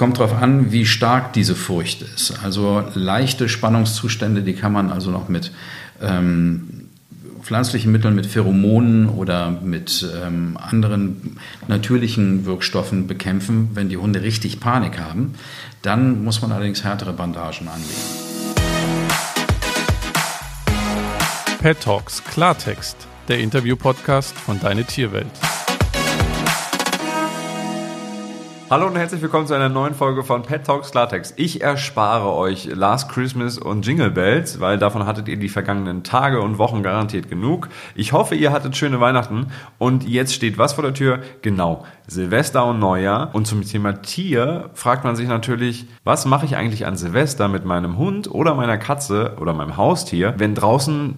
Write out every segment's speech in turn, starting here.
kommt darauf an, wie stark diese Furcht ist. Also leichte Spannungszustände, die kann man also noch mit ähm, pflanzlichen Mitteln, mit Pheromonen oder mit ähm, anderen natürlichen Wirkstoffen bekämpfen. Wenn die Hunde richtig Panik haben, dann muss man allerdings härtere Bandagen anlegen. Pet Talks Klartext, der Interview-Podcast von Deine Tierwelt. Hallo und herzlich willkommen zu einer neuen Folge von Pet Talks Klartext. Ich erspare euch Last Christmas und Jingle Bells, weil davon hattet ihr die vergangenen Tage und Wochen garantiert genug. Ich hoffe, ihr hattet schöne Weihnachten und jetzt steht was vor der Tür? Genau, Silvester und Neujahr. Und zum Thema Tier fragt man sich natürlich, was mache ich eigentlich an Silvester mit meinem Hund oder meiner Katze oder meinem Haustier, wenn draußen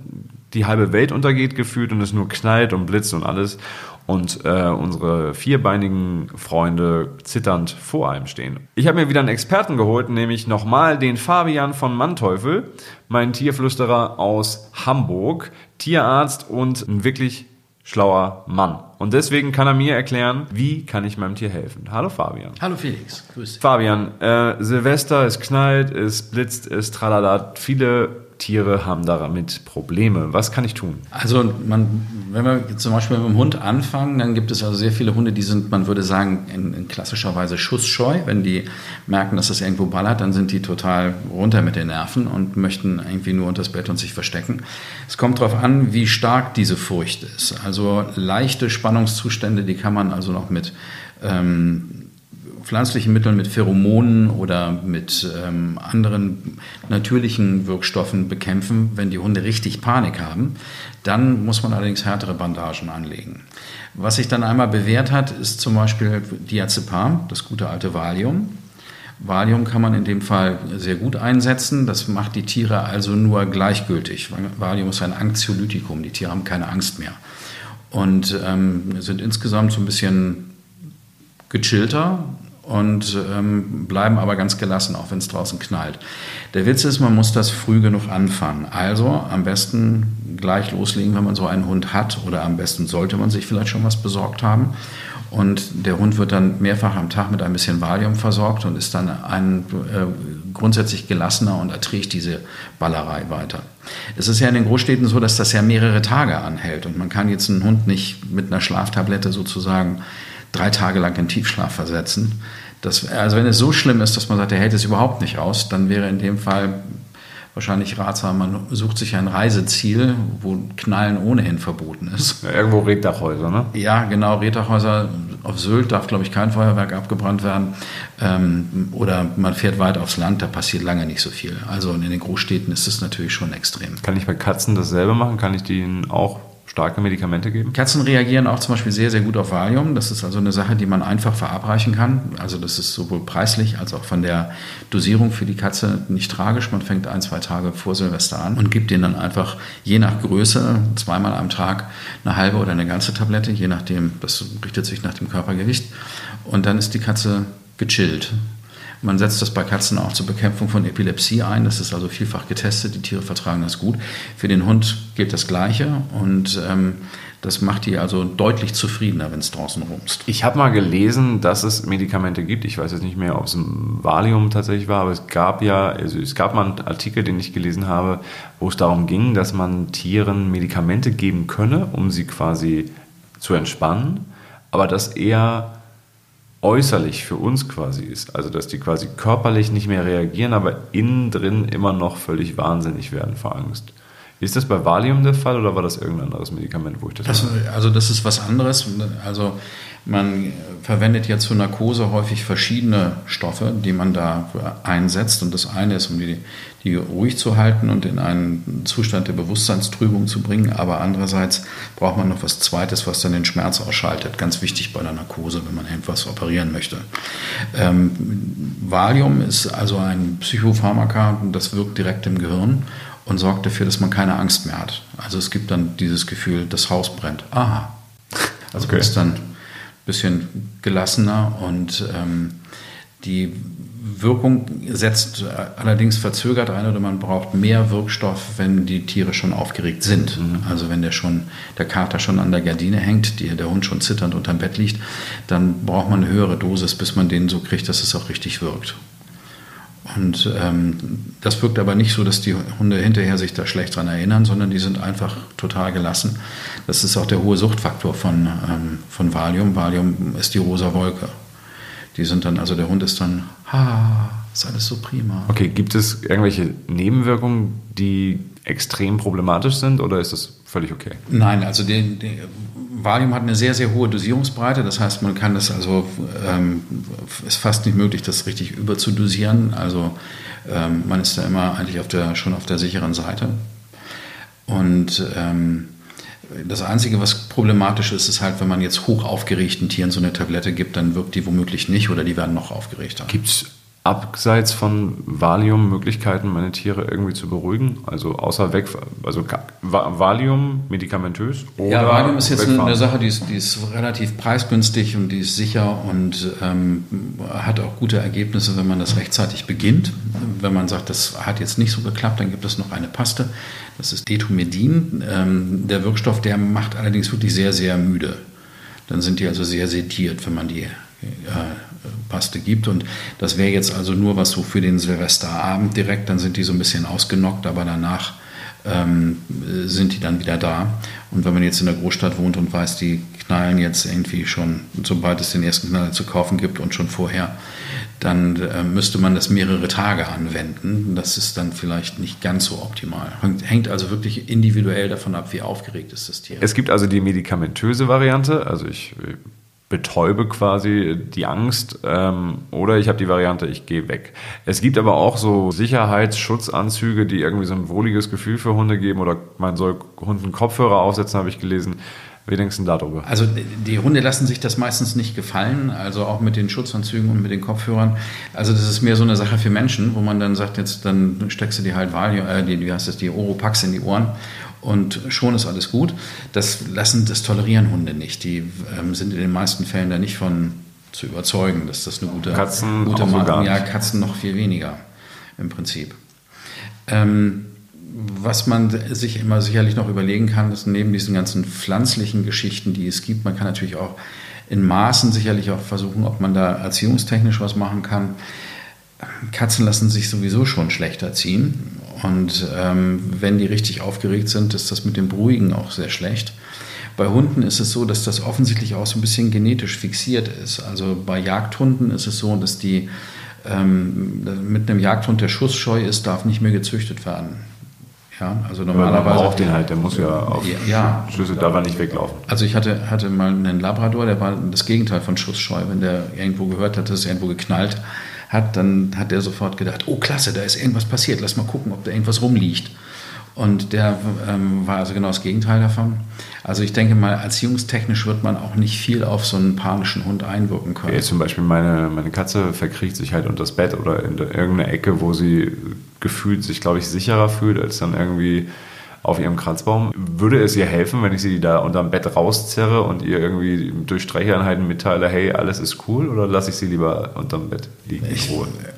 die halbe Welt untergeht gefühlt und es nur knallt und blitzt und alles und äh, unsere vierbeinigen Freunde zitternd vor einem stehen. Ich habe mir wieder einen Experten geholt, nämlich nochmal den Fabian von Manteuffel, mein Tierflüsterer aus Hamburg, Tierarzt und ein wirklich schlauer Mann. Und deswegen kann er mir erklären, wie kann ich meinem Tier helfen. Hallo Fabian. Hallo Felix, grüß dich. Fabian, äh, Silvester, es knallt, es blitzt, es tralala. Viele Tiere haben damit Probleme. Was kann ich tun? Also man, wenn wir zum Beispiel mit dem Hund anfangen, dann gibt es also sehr viele Hunde, die sind, man würde sagen, in, in klassischer Weise schussscheu. Wenn die merken, dass das irgendwo ballert, dann sind die total runter mit den Nerven und möchten irgendwie nur unter das Bett und sich verstecken. Es kommt darauf an, wie stark diese Furcht ist. Also leichte Spannungszustände, die kann man also noch mit ähm, pflanzlichen Mitteln, mit Pheromonen oder mit ähm, anderen natürlichen Wirkstoffen bekämpfen. Wenn die Hunde richtig Panik haben, dann muss man allerdings härtere Bandagen anlegen. Was sich dann einmal bewährt hat, ist zum Beispiel Diazepam, das gute alte Valium. Valium kann man in dem Fall sehr gut einsetzen. Das macht die Tiere also nur gleichgültig. Valium ist ein Anxiolytikum. Die Tiere haben keine Angst mehr und ähm, sind insgesamt so ein bisschen gechillter und ähm, bleiben aber ganz gelassen, auch wenn es draußen knallt. Der Witz ist, man muss das früh genug anfangen. Also am besten gleich loslegen, wenn man so einen Hund hat oder am besten sollte man sich vielleicht schon was besorgt haben. Und der Hund wird dann mehrfach am Tag mit ein bisschen Valium versorgt und ist dann ein äh, grundsätzlich gelassener und erträgt diese Ballerei weiter. Es ist ja in den Großstädten so, dass das ja mehrere Tage anhält und man kann jetzt einen Hund nicht mit einer Schlaftablette sozusagen drei Tage lang in Tiefschlaf versetzen. Das, also wenn es so schlimm ist, dass man sagt, er hält es überhaupt nicht aus, dann wäre in dem Fall wahrscheinlich ratsam, man sucht sich ein Reiseziel, wo Knallen ohnehin verboten ist. Ja, irgendwo Reddachhäuser, ne? Ja, genau, Reddachhäuser. Auf Sylt darf, glaube ich, kein Feuerwerk abgebrannt werden. Ähm, oder man fährt weit aufs Land, da passiert lange nicht so viel. Also in den Großstädten ist es natürlich schon extrem. Kann ich bei Katzen dasselbe machen? Kann ich denen auch starke Medikamente geben? Katzen reagieren auch zum Beispiel sehr, sehr gut auf Valium. Das ist also eine Sache, die man einfach verabreichen kann. Also das ist sowohl preislich als auch von der Dosierung für die Katze nicht tragisch. Man fängt ein, zwei Tage vor Silvester an und gibt denen dann einfach je nach Größe zweimal am Tag eine halbe oder eine ganze Tablette, je nachdem, das richtet sich nach dem Körpergewicht. Und dann ist die Katze gechillt. Man setzt das bei Katzen auch zur Bekämpfung von Epilepsie ein. Das ist also vielfach getestet. Die Tiere vertragen das gut. Für den Hund gilt das Gleiche und ähm, das macht die also deutlich zufriedener, wenn es draußen rumst. Ich habe mal gelesen, dass es Medikamente gibt. Ich weiß jetzt nicht mehr, ob es ein Valium tatsächlich war, aber es gab ja, also es gab mal einen Artikel, den ich gelesen habe, wo es darum ging, dass man Tieren Medikamente geben könne, um sie quasi zu entspannen, aber dass eher äußerlich für uns quasi ist. Also dass die quasi körperlich nicht mehr reagieren, aber innen drin immer noch völlig wahnsinnig werden vor Angst. Ist das bei Valium der Fall oder war das irgendein anderes Medikament, wo ich das also, also das ist was anderes. Also man verwendet ja zur Narkose häufig verschiedene Stoffe, die man da einsetzt. Und das eine ist, um die, die ruhig zu halten und in einen Zustand der Bewusstseinstrübung zu bringen. Aber andererseits braucht man noch was Zweites, was dann den Schmerz ausschaltet. Ganz wichtig bei der Narkose, wenn man irgendwas operieren möchte. Ähm, Valium ist also ein Psychopharmaka, das wirkt direkt im Gehirn und sorgt dafür, dass man keine Angst mehr hat. Also es gibt dann dieses Gefühl, das Haus brennt. Aha. Also okay. ist dann bisschen gelassener und ähm, die Wirkung setzt allerdings verzögert ein oder man braucht mehr Wirkstoff, wenn die Tiere schon aufgeregt sind. Mhm. Also wenn der schon, der Kater schon an der Gardine hängt, die, der Hund schon zitternd unterm Bett liegt, dann braucht man eine höhere Dosis, bis man den so kriegt, dass es auch richtig wirkt. Und ähm, das wirkt aber nicht so, dass die Hunde hinterher sich da schlecht dran erinnern, sondern die sind einfach total gelassen. Das ist auch der hohe Suchtfaktor von, ähm, von Valium. Valium ist die rosa Wolke. Die sind dann, also der Hund ist dann, ha, ist alles so prima. Okay, gibt es irgendwelche Nebenwirkungen, die extrem problematisch sind oder ist das völlig okay? Nein, also die, die Valium hat eine sehr, sehr hohe Dosierungsbreite. Das heißt, man kann das also, ähm, ist fast nicht möglich, das richtig überzudosieren. Also ähm, man ist da immer eigentlich auf der, schon auf der sicheren Seite. Und ähm, das Einzige, was problematisch ist, ist halt, wenn man jetzt hoch aufgeregten Tieren so eine Tablette gibt, dann wirkt die womöglich nicht oder die werden noch aufgeregter. Gibt es abseits von Valium Möglichkeiten, meine Tiere irgendwie zu beruhigen? Also außer weg, also Valium medikamentös? Oder ja, Valium ist jetzt eine, eine, Sache, die ist, die ist relativ preisgünstig und die ist sicher und ähm, hat auch gute Ergebnisse, wenn man das rechtzeitig beginnt. Wenn man sagt, das hat jetzt nicht so geklappt, dann gibt es noch eine Paste. Das ist Detomedin. Ähm, der Wirkstoff, der macht allerdings wirklich sehr, sehr müde. Dann sind die also sehr sediert, wenn man die Paste gibt. Und das wäre jetzt also nur was so für den Silvesterabend direkt, dann sind die so ein bisschen ausgenockt, aber danach ähm, sind die dann wieder da. Und wenn man jetzt in der Großstadt wohnt und weiß, die knallen jetzt irgendwie schon, sobald es den ersten Knaller zu kaufen gibt und schon vorher, dann äh, müsste man das mehrere Tage anwenden. Das ist dann vielleicht nicht ganz so optimal. Hängt also wirklich individuell davon ab, wie aufgeregt ist das Tier. Es gibt also die medikamentöse Variante. Also ich betäube quasi die Angst ähm, oder ich habe die Variante, ich gehe weg. Es gibt aber auch so Sicherheitsschutzanzüge, die irgendwie so ein wohliges Gefühl für Hunde geben oder man soll Hunden Kopfhörer aufsetzen, habe ich gelesen. Wie denkst du darüber? Also die Hunde lassen sich das meistens nicht gefallen, also auch mit den Schutzanzügen und mit den Kopfhörern. Also das ist mehr so eine Sache für Menschen, wo man dann sagt, jetzt dann steckst du dir halt Valium, äh, die, wie heißt das, die Oropax in die Ohren und schon ist alles gut. Das lassen, das tolerieren Hunde nicht. Die ähm, sind in den meisten Fällen da nicht von zu überzeugen, dass das eine gute, Katzen gute Marke. Ja, Katzen noch viel weniger im Prinzip. Ähm, was man sich immer sicherlich noch überlegen kann, ist neben diesen ganzen pflanzlichen Geschichten, die es gibt, man kann natürlich auch in Maßen sicherlich auch versuchen, ob man da erziehungstechnisch was machen kann. Katzen lassen sich sowieso schon schlechter ziehen. Und ähm, wenn die richtig aufgeregt sind, ist das mit dem Beruhigen auch sehr schlecht. Bei Hunden ist es so, dass das offensichtlich auch so ein bisschen genetisch fixiert ist. Also bei Jagdhunden ist es so, dass die ähm, mit einem Jagdhund, der schussscheu ist, darf nicht mehr gezüchtet werden. Ja, also normalerweise. Man braucht den halt, der muss ja auf ja, Schüsse, darf er nicht weglaufen. Also ich hatte, hatte mal einen Labrador, der war das Gegenteil von schussscheu. Wenn der irgendwo gehört hat, dass es irgendwo geknallt hat, dann hat er sofort gedacht, oh klasse, da ist irgendwas passiert, lass mal gucken, ob da irgendwas rumliegt. Und der ähm, war also genau das Gegenteil davon. Also ich denke mal, erziehungstechnisch wird man auch nicht viel auf so einen panischen Hund einwirken können. Ja, zum Beispiel meine, meine Katze verkriecht sich halt unter das Bett oder in irgendeine Ecke, wo sie gefühlt sich, glaube ich, sicherer fühlt, als dann irgendwie auf ihrem Kratzbaum. Würde es ihr helfen, wenn ich sie da unterm Bett rauszerre und ihr irgendwie durch Streicheinheiten mitteile, hey, alles ist cool, oder lasse ich sie lieber unterm Bett liegen ich,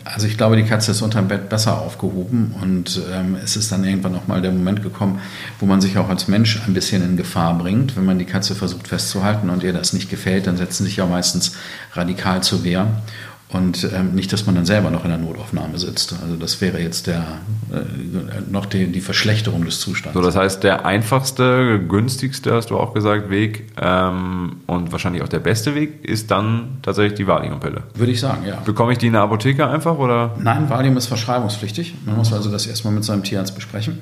Also ich glaube, die Katze ist unterm Bett besser aufgehoben und ähm, es ist dann irgendwann nochmal der Moment gekommen, wo man sich auch als Mensch ein bisschen in Gefahr bringt. Wenn man die Katze versucht festzuhalten und ihr das nicht gefällt, dann setzen sich ja meistens radikal zur Wehr. Und ähm, nicht, dass man dann selber noch in der Notaufnahme sitzt. Also das wäre jetzt der, äh, noch die, die Verschlechterung des Zustands. So, das heißt, der einfachste, günstigste, hast du auch gesagt, Weg ähm, und wahrscheinlich auch der beste Weg ist dann tatsächlich die Valiumpille. Würde ich sagen, ja. Bekomme ich die in der Apotheke einfach oder? Nein, Valium ist verschreibungspflichtig. Man muss also das erstmal mit seinem Tierarzt besprechen.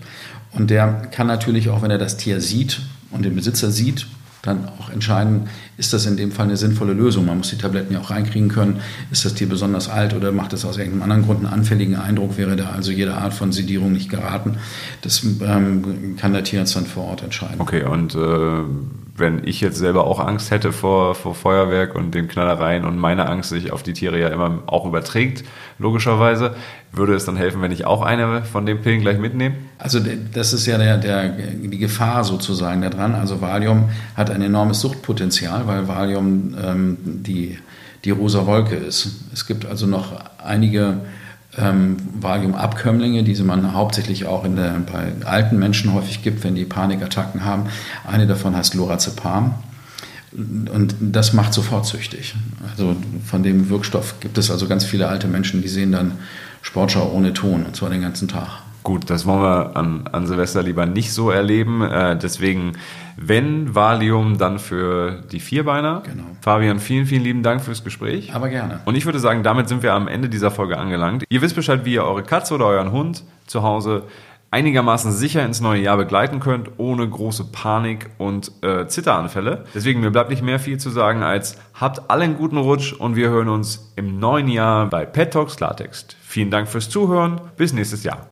Und der kann natürlich auch, wenn er das Tier sieht und den Besitzer sieht, dann auch entscheiden, ist das in dem Fall eine sinnvolle Lösung. Man muss die Tabletten ja auch reinkriegen können. Ist das Tier besonders alt oder macht es aus irgendeinem anderen Grund einen anfälligen Eindruck? Wäre da also jede Art von Sedierung nicht geraten? Das ähm, kann der Tierarzt dann vor Ort entscheiden. Okay, und äh, wenn ich jetzt selber auch Angst hätte vor, vor Feuerwerk und den Knallereien und meine Angst sich auf die Tiere ja immer auch überträgt, logischerweise, würde es dann helfen, wenn ich auch eine von den Pillen gleich mitnehme? Also das ist ja der, der, die Gefahr sozusagen daran. Also Valium hat ein enormes Suchtpotenzial, weil Valium ähm, die die rosa Wolke ist. Es gibt also noch einige ähm, Valium-Abkömmlinge, die man hauptsächlich auch der, bei alten Menschen häufig gibt, wenn die Panikattacken haben. Eine davon heißt Lorazepam. Und das macht sofort süchtig. Also von dem Wirkstoff gibt es also ganz viele alte Menschen, die sehen dann Sportschau ohne Ton, und zwar den ganzen Tag. Gut, das wollen wir an, an Silvester lieber nicht so erleben. Äh, deswegen, wenn Valium, dann für die Vierbeiner. Genau. Fabian, vielen, vielen lieben Dank fürs Gespräch. Aber gerne. Und ich würde sagen, damit sind wir am Ende dieser Folge angelangt. Ihr wisst Bescheid, wie ihr eure Katze oder euren Hund zu Hause einigermaßen sicher ins neue Jahr begleiten könnt, ohne große Panik und äh, Zitteranfälle. Deswegen, mir bleibt nicht mehr viel zu sagen als habt alle einen guten Rutsch und wir hören uns im neuen Jahr bei Pet Talks Klartext. Vielen Dank fürs Zuhören. Bis nächstes Jahr.